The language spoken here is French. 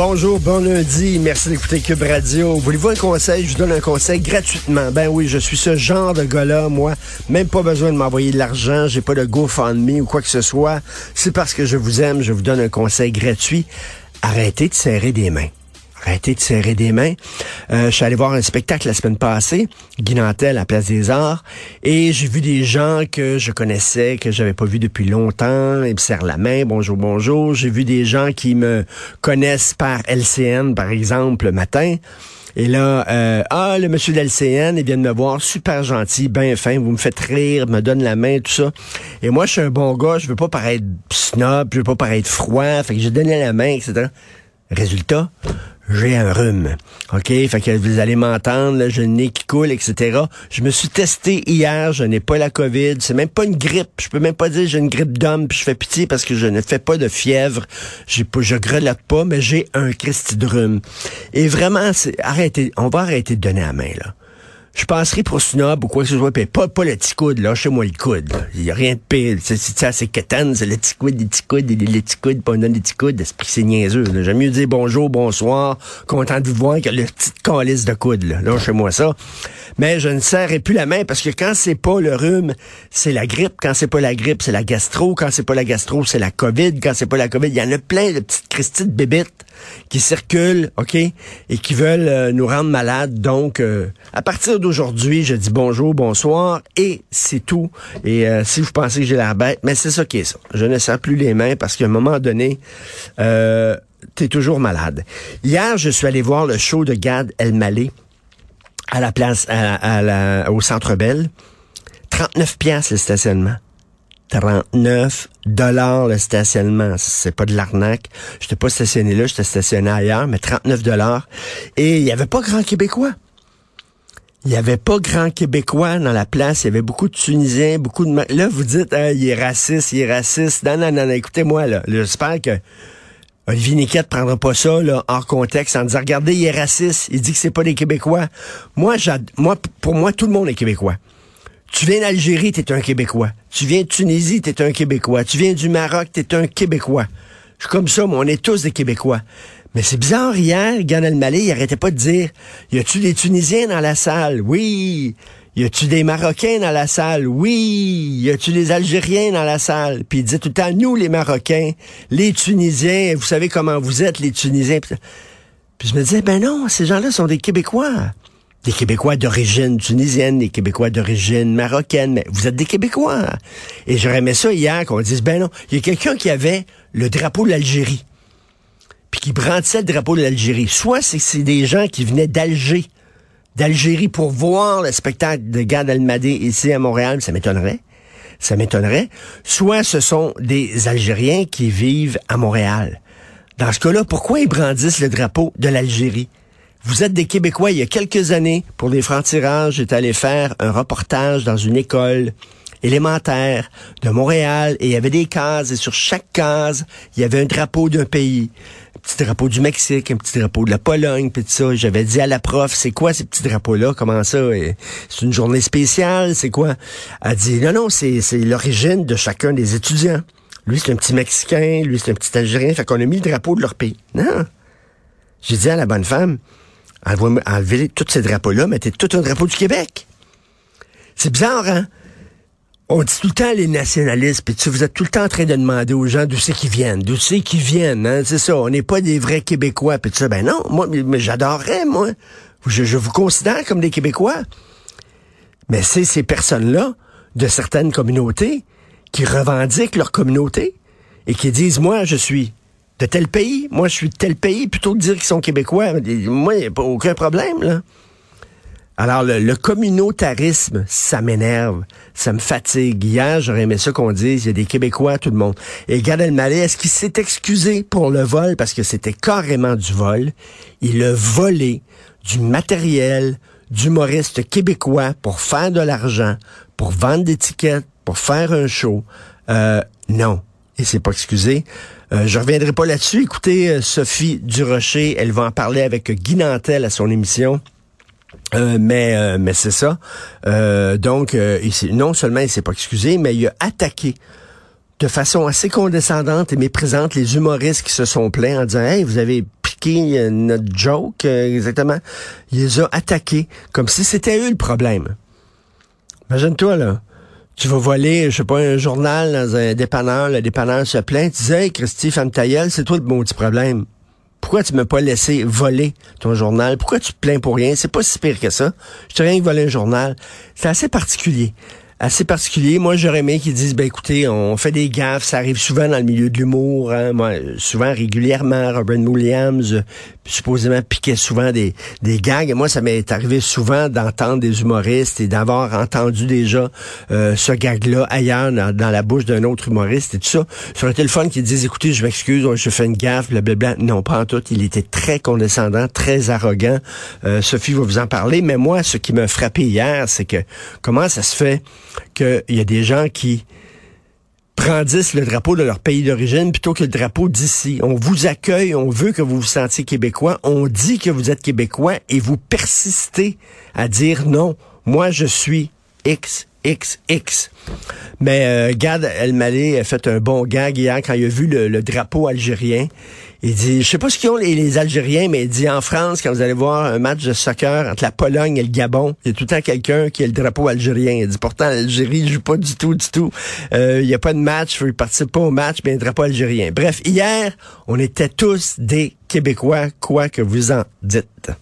Bonjour, bon lundi. Merci d'écouter Cube Radio. Voulez-vous un conseil? Je vous donne un conseil gratuitement. Ben oui, je suis ce genre de gars-là, moi. Même pas besoin de m'envoyer de l'argent. J'ai pas de GoFundMe ou quoi que ce soit. C'est parce que je vous aime. Je vous donne un conseil gratuit. Arrêtez de serrer des mains. Arrêtez de serrer des mains. Euh, je suis allé voir un spectacle la semaine passée, Guy Nantel à Place des Arts, et j'ai vu des gens que je connaissais, que j'avais pas vu depuis longtemps. Ils me serrent la main, bonjour, bonjour. J'ai vu des gens qui me connaissent par LCN, par exemple, le matin. Et là, euh, ah, le monsieur d'LCN, il vient de me voir, super gentil, bien fin, vous me faites rire, me donne la main, tout ça. Et moi, je suis un bon gars, je veux pas paraître snob, je veux pas paraître froid, fait que j'ai donné la main, etc. Résultat, j'ai un rhume. OK? Fait que vous allez m'entendre, j'ai le nez qui coule, etc. Je me suis testé hier, je n'ai pas la COVID. C'est même pas une grippe. Je peux même pas dire j'ai une grippe d'homme, puis je fais pitié parce que je ne fais pas de fièvre. J'ai pas, je grelotte pas, mais j'ai un Christi de. Et vraiment, arrêtez, on va arrêter de donner la main, là je passerai pour snob ou quoi que ce soit, puis pas, pas le petit coude, là, chez moi le coude. Il a rien de pire. C'est ça, c'est quétaine, c'est le petit coude, les petits coudes, les, les petits coudes, pas on donne des petits coudes, c'est niaiseux. J'aime mieux dire bonjour, bonsoir, content de vous voir que le petit calice de coude, là. Là, chez moi ça. Mais je ne serrai plus la main parce que quand c'est pas le rhume, c'est la grippe. Quand c'est pas la grippe, c'est la gastro. Quand c'est pas la gastro, c'est la COVID. Quand c'est pas la COVID, il y en a plein de petites Christy de bébites qui circulent, OK, et qui veulent euh, nous rendre malades. Donc, euh, à partir d'aujourd'hui, je dis bonjour, bonsoir, et c'est tout. Et euh, si vous pensez que j'ai la bête, mais c'est ça qui est ça. Je ne sers plus les mains parce qu'à un moment donné, euh, t'es toujours malade. Hier, je suis allé voir le show de Gad Elmaleh à la place, au Centre Bell. 39 pièces le stationnement. 39 dollars le stationnement. C'est pas de l'arnaque. J'étais pas stationné là, j'étais stationné ailleurs, mais 39 dollars. Et il y avait pas grand Québécois. Il y avait pas grand Québécois dans la place. Il y avait beaucoup de Tunisiens, beaucoup de... Là, vous dites, ah, il est raciste, il est raciste. Non, non, non, écoutez-moi, là. J'espère que Olivier Niquette prendra pas ça, là, hors contexte, en disant, regardez, il est raciste. Il dit que c'est pas des Québécois. Moi, moi, pour moi, tout le monde est Québécois. Tu viens d'Algérie, t'es un Québécois. Tu viens de Tunisie, t'es un Québécois. Tu viens du Maroc, t'es un Québécois. Je suis comme ça, mais on est tous des Québécois. Mais c'est bizarre, hier, Gan Malé, il arrêtait pas de dire, y a-tu des Tunisiens dans la salle? Oui. Y a-tu des Marocains dans la salle? Oui. Y a-tu des Algériens dans la salle? Puis il disait tout le temps, nous, les Marocains, les Tunisiens, vous savez comment vous êtes, les Tunisiens. Puis je me disais, ben non, ces gens-là sont des Québécois des Québécois d'origine tunisienne, des Québécois d'origine marocaine, mais vous êtes des Québécois. Et j'aurais aimé ça hier qu'on dise, ben non, il y a quelqu'un qui avait le drapeau de l'Algérie, puis qui brandissait le drapeau de l'Algérie. Soit c'est des gens qui venaient d'Alger, d'Algérie pour voir le spectacle de Gad Elmaleh ici à Montréal, ça m'étonnerait. Ça m'étonnerait. Soit ce sont des Algériens qui vivent à Montréal. Dans ce cas-là, pourquoi ils brandissent le drapeau de l'Algérie? Vous êtes des Québécois. Il y a quelques années, pour les francs-tirages, j'étais allé faire un reportage dans une école élémentaire de Montréal et il y avait des cases et sur chaque case, il y avait un drapeau d'un pays. Un petit drapeau du Mexique, un petit drapeau de la Pologne, puis ça. J'avais dit à la prof, c'est quoi ces petits drapeaux-là? Comment ça? C'est une journée spéciale? C'est quoi? Elle dit, non, non, c'est l'origine de chacun des étudiants. Lui, c'est un petit Mexicain, lui, c'est un petit Algérien. Fait qu'on a mis le drapeau de leur pays. Non. J'ai dit à la bonne femme, enlevez tous ces drapeaux-là, mettez tout un drapeau du Québec. C'est bizarre, hein? On dit tout le temps les nationalistes, puis vous êtes tout le temps en train de demander aux gens d'où c'est qu'ils viennent, d'où c'est qu'ils viennent, hein? C'est ça, on n'est pas des vrais Québécois, puis ça. Ben non, moi, mais j'adorerais, moi. Je vous considère comme des Québécois. Mais c'est ces personnes-là, de certaines communautés, qui revendiquent leur communauté et qui disent, moi, je suis de tel pays. Moi, je suis de tel pays, plutôt que de dire qu'ils sont québécois. Moi, il n'y a pas aucun problème, là. Alors, le, communautarisme, ça m'énerve, ça me fatigue. Hier, j'aurais aimé ça qu'on dise, il y a des Québécois, tout le monde. Et Gad Elmaleh, est-ce qu'il s'est excusé pour le vol, parce que c'était carrément du vol? Il a volé du matériel d'humoristes québécois pour faire de l'argent, pour vendre des tickets, pour faire un show. Euh, non. Et c'est pas excusé. Euh, je reviendrai pas là-dessus. Écoutez, euh, Sophie Durocher, elle va en parler avec Guy Nantel à son émission. Euh, mais euh, mais c'est ça. donc, non seulement il s'est pas excusé, mais il a attaqué de façon assez condescendante et méprisante les humoristes qui se sont plaints en disant Hey, vous avez piqué notre joke, exactement. Il les a attaqués comme si c'était eux le problème. Imagine-toi, là tu vas voler, je sais pas, un journal dans un dépanneur, le dépanneur se plaint, tu dis, hey, Christy, femme c'est toi le petit problème. Pourquoi tu m'as pas laissé voler ton journal? Pourquoi tu te plains pour rien? C'est pas si pire que ça. Je t'ai rien volé un journal. C'est assez particulier assez particulier. Moi, j'aurais aimé qu'ils disent, ben écoutez, on fait des gaffes, ça arrive souvent dans le milieu de l'humour, hein. moi, souvent régulièrement. Robin Williams, supposément piquait souvent des, des gags. Et moi, ça m'est arrivé souvent d'entendre des humoristes et d'avoir entendu déjà euh, ce gag-là ailleurs dans, la bouche d'un autre humoriste et tout ça. Sur un téléphone qui disent, écoutez, je m'excuse, je fais une gaffe, blablabla. Non, pas en tout. Il était très condescendant, très arrogant. Euh, Sophie va vous en parler. Mais moi, ce qui m'a frappé hier, c'est que comment ça se fait qu'il y a des gens qui brandissent le drapeau de leur pays d'origine plutôt que le drapeau d'ici. On vous accueille, on veut que vous vous sentiez québécois, on dit que vous êtes québécois et vous persistez à dire non, moi je suis X, X, X. Mais euh, Gad Elmaleh a fait un bon gag hier quand il a vu le drapeau algérien. Il dit, je sais pas ce qu'ils ont les, Algériens, mais il dit en France, quand vous allez voir un match de soccer entre la Pologne et le Gabon, il y a tout le temps quelqu'un qui a le drapeau algérien. Il dit, pourtant, l'Algérie joue pas du tout, du tout. Euh, il n'y a pas de match, il participe pas au match, mais un drapeau algérien. Bref, hier, on était tous des Québécois, quoi que vous en dites.